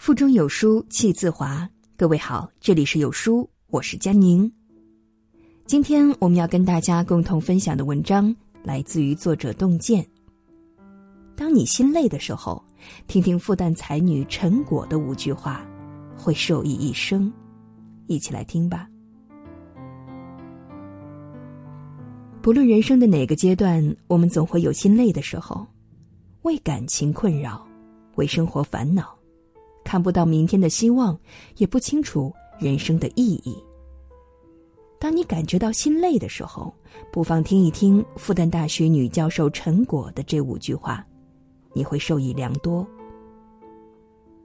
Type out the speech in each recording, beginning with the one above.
腹中有书气自华。各位好，这里是有书，我是佳宁。今天我们要跟大家共同分享的文章来自于作者洞见。当你心累的时候，听听复旦才女陈果的五句话，会受益一生。一起来听吧。不论人生的哪个阶段，我们总会有心累的时候，为感情困扰，为生活烦恼。看不到明天的希望，也不清楚人生的意义。当你感觉到心累的时候，不妨听一听复旦大学女教授陈果的这五句话，你会受益良多。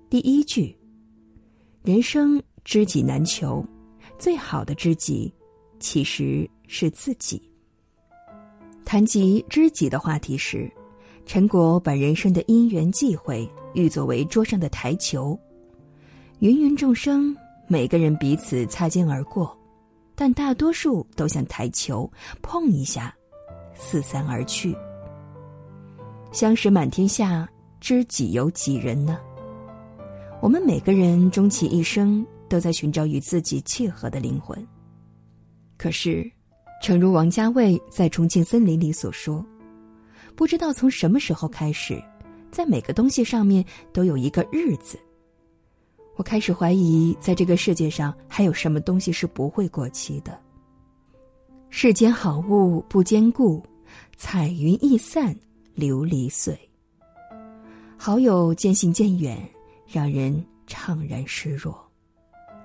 第一句：人生知己难求，最好的知己其实是自己。谈及知己的话题时，陈果把人生的因缘际会。欲作为桌上的台球，芸芸众生，每个人彼此擦肩而过，但大多数都像台球，碰一下，四散而去。相识满天下，知己有几人呢？我们每个人终其一生，都在寻找与自己契合的灵魂。可是，诚如王家卫在《重庆森林》里所说，不知道从什么时候开始。在每个东西上面都有一个日子。我开始怀疑，在这个世界上还有什么东西是不会过期的。世间好物不坚固，彩云易散琉璃碎。好友渐行渐远，让人怅然失落；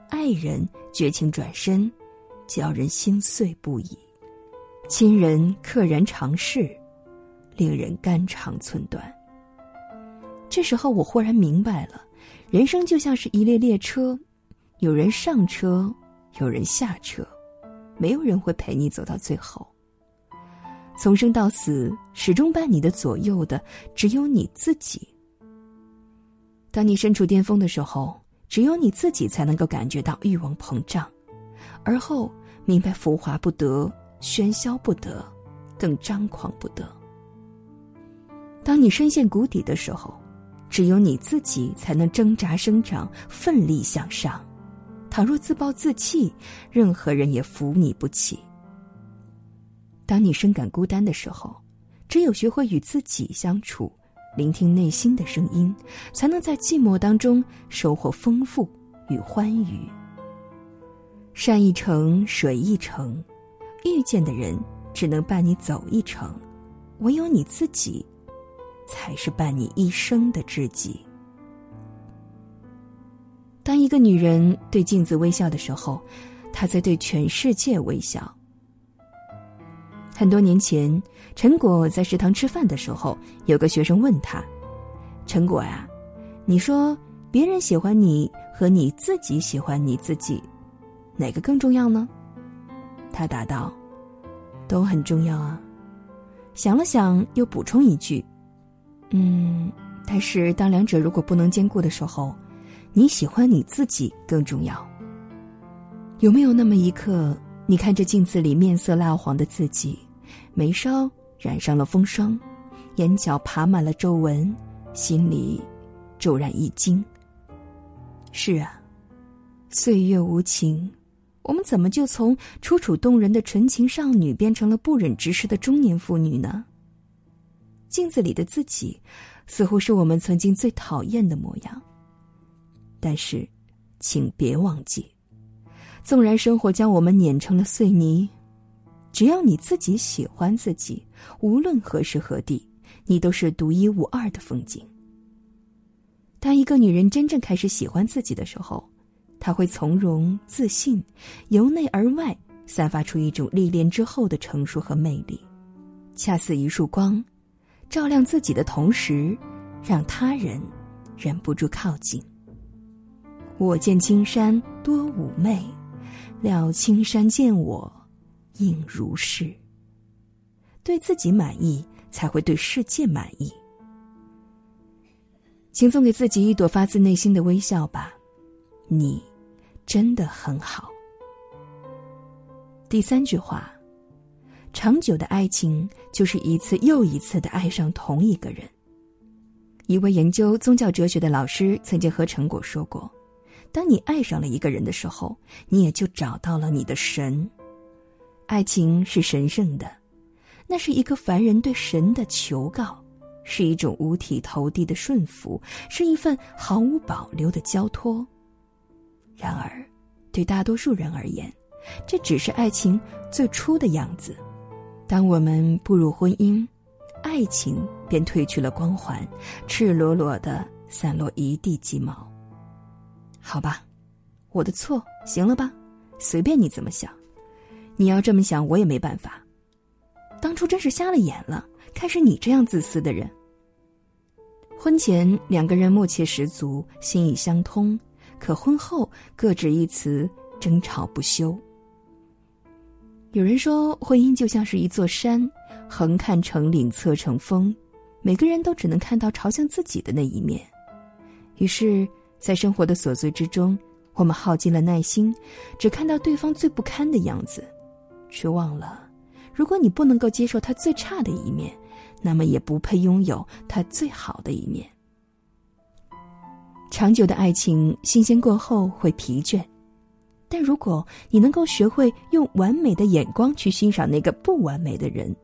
爱人绝情转身，叫人心碎不已；亲人溘然长逝，令人肝肠寸断。这时候，我忽然明白了，人生就像是一列列车，有人上车，有人下车，没有人会陪你走到最后。从生到死，始终伴你的左右的只有你自己。当你身处巅峰的时候，只有你自己才能够感觉到欲望膨胀，而后明白浮华不得，喧嚣不得，更张狂不得。当你深陷谷底的时候。只有你自己才能挣扎生长，奋力向上。倘若自暴自弃，任何人也扶你不起。当你深感孤单的时候，只有学会与自己相处，聆听内心的声音，才能在寂寞当中收获丰富与欢愉。山一程，水一程，遇见的人只能伴你走一程，唯有你自己。才是伴你一生的知己。当一个女人对镜子微笑的时候，她在对全世界微笑。很多年前，陈果在食堂吃饭的时候，有个学生问他：“陈果呀，你说别人喜欢你和你自己喜欢你自己，哪个更重要呢？”他答道：“都很重要啊。”想了想，又补充一句。嗯，但是当两者如果不能兼顾的时候，你喜欢你自己更重要。有没有那么一刻，你看着镜子里面色蜡黄的自己，眉梢染上了风霜，眼角爬满了皱纹，心里骤然一惊。是啊，岁月无情，我们怎么就从楚楚动人的纯情少女变成了不忍直视的中年妇女呢？镜子里的自己，似乎是我们曾经最讨厌的模样。但是，请别忘记，纵然生活将我们碾成了碎泥，只要你自己喜欢自己，无论何时何地，你都是独一无二的风景。当一个女人真正开始喜欢自己的时候，她会从容自信，由内而外散发出一种历练之后的成熟和魅力，恰似一束光。照亮自己的同时，让他人忍不住靠近。我见青山多妩媚，料青山见我应如是。对自己满意，才会对世界满意。请送给自己一朵发自内心的微笑吧，你真的很好。第三句话。长久的爱情就是一次又一次的爱上同一个人。一位研究宗教哲学的老师曾经和陈果说过：“当你爱上了一个人的时候，你也就找到了你的神。爱情是神圣的，那是一个凡人对神的求告，是一种五体投地的顺服，是一份毫无保留的交托。然而，对大多数人而言，这只是爱情最初的样子。当我们步入婚姻，爱情便褪去了光环，赤裸裸的散落一地鸡毛。好吧，我的错，行了吧？随便你怎么想，你要这么想，我也没办法。当初真是瞎了眼了，看是你这样自私的人。婚前两个人默契十足，心意相通，可婚后各执一词，争吵不休。有人说，婚姻就像是一座山，横看成岭，侧成峰，每个人都只能看到朝向自己的那一面。于是，在生活的琐碎之中，我们耗尽了耐心，只看到对方最不堪的样子，却忘了，如果你不能够接受他最差的一面，那么也不配拥有他最好的一面。长久的爱情，新鲜过后会疲倦。但如果你能够学会用完美的眼光去欣赏那个不完美的人，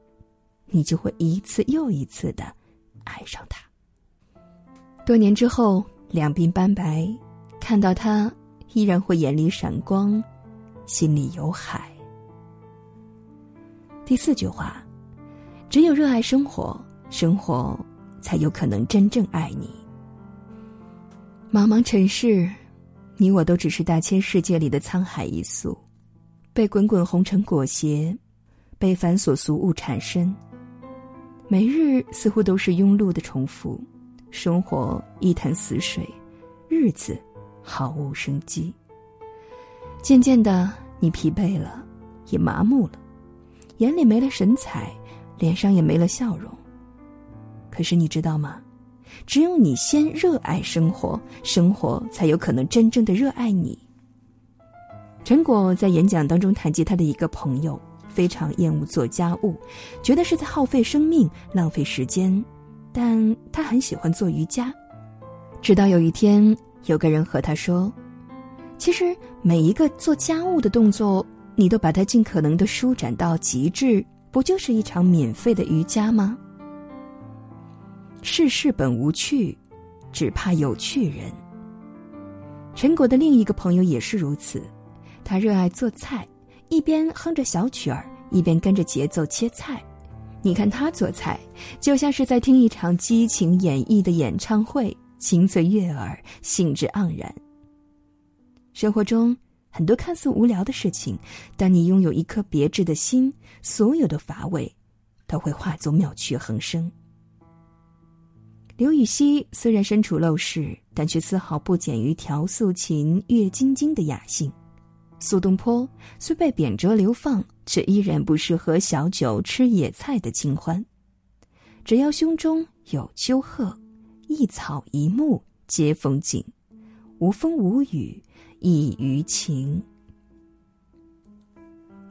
你就会一次又一次的爱上他。多年之后，两鬓斑白，看到他依然会眼里闪光，心里有海。第四句话：只有热爱生活，生活才有可能真正爱你。茫茫尘世。你我都只是大千世界里的沧海一粟，被滚滚红尘裹挟，被繁琐俗物缠身。每日似乎都是庸碌的重复，生活一潭死水，日子毫无生机。渐渐的，你疲惫了，也麻木了，眼里没了神采，脸上也没了笑容。可是你知道吗？只有你先热爱生活，生活才有可能真正的热爱你。陈果在演讲当中谈及他的一个朋友，非常厌恶做家务，觉得是在耗费生命、浪费时间，但他很喜欢做瑜伽。直到有一天，有个人和他说：“其实每一个做家务的动作，你都把它尽可能的舒展到极致，不就是一场免费的瑜伽吗？”世事本无趣，只怕有趣人。陈果的另一个朋友也是如此，他热爱做菜，一边哼着小曲儿，一边跟着节奏切菜。你看他做菜，就像是在听一场激情演绎的演唱会，清脆悦耳，兴致盎然。生活中很多看似无聊的事情，当你拥有一颗别致的心，所有的乏味都会化作妙趣横生。刘禹锡虽然身处陋室，但却丝毫不减于调素琴、阅金经的雅兴。苏东坡虽被贬谪流放，却依然不适合小酒、吃野菜的清欢。只要胸中有丘壑，一草一木皆风景，无风无雨亦余情。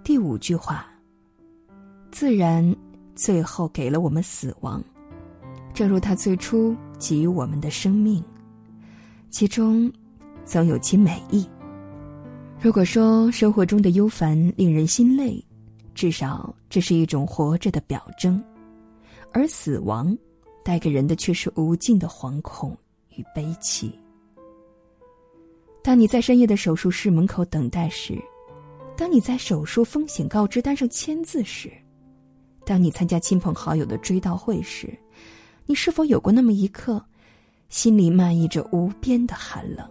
第五句话：自然最后给了我们死亡。正如他最初给予我们的生命，其中总有其美意。如果说生活中的忧烦令人心累，至少这是一种活着的表征；而死亡带给人的却是无尽的惶恐与悲戚。当你在深夜的手术室门口等待时，当你在手术风险告知单上签字时，当你参加亲朋好友的追悼会时，你是否有过那么一刻，心里漫溢着无边的寒冷？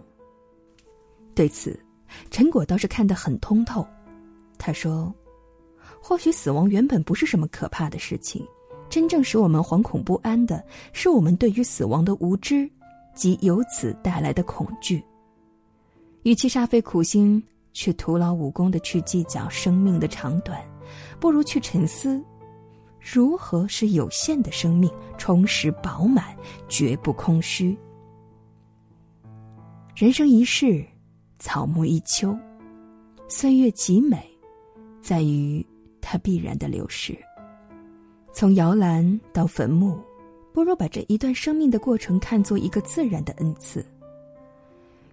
对此，陈果倒是看得很通透。他说：“或许死亡原本不是什么可怕的事情，真正使我们惶恐不安的是我们对于死亡的无知及由此带来的恐惧。与其煞费苦心却徒劳无功的去计较生命的长短，不如去沉思。”如何使有限的生命充实饱满，绝不空虚？人生一世，草木一秋，岁月极美，在于它必然的流逝。从摇篮到坟墓，不如把这一段生命的过程看作一个自然的恩赐。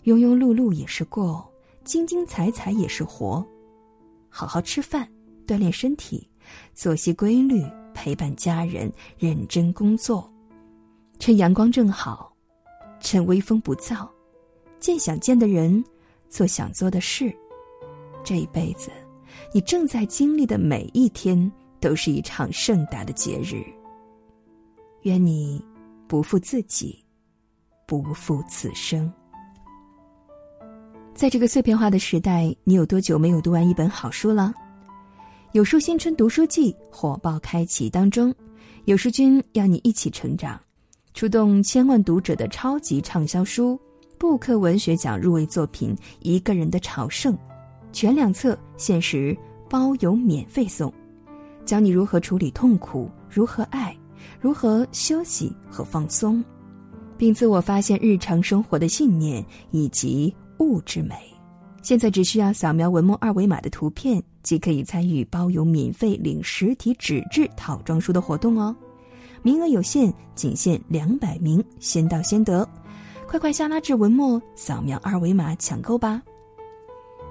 庸庸碌碌也是过，精精彩彩也是活。好好吃饭，锻炼身体，作息规律，陪伴家人，认真工作，趁阳光正好，趁微风不燥，见想见的人，做想做的事。这一辈子，你正在经历的每一天，都是一场盛大的节日。愿你不负自己，不负此生。在这个碎片化的时代，你有多久没有读完一本好书了？有书新春读书季火爆开启当中，有书君要你一起成长，出动千万读者的超级畅销书，布克文学奖入围作品《一个人的朝圣》，全两册限时包邮免费送，教你如何处理痛苦，如何爱。如何休息和放松，并自我发现日常生活的信念以及物质美。现在只需要扫描文末二维码的图片，即可以参与包邮免费领实体纸质套装书的活动哦。名额有限，仅限两百名，先到先得，快快下拉至文末扫描二维码抢购吧。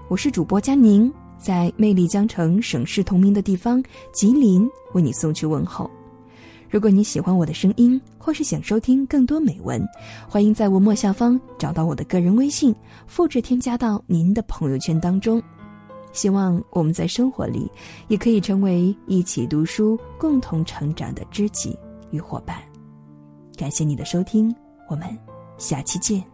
我是主播佳宁，在魅力江城省市同名的地方吉林，为你送去问候。如果你喜欢我的声音，或是想收听更多美文，欢迎在文末下方找到我的个人微信，复制添加到您的朋友圈当中。希望我们在生活里也可以成为一起读书、共同成长的知己与伙伴。感谢你的收听，我们下期见。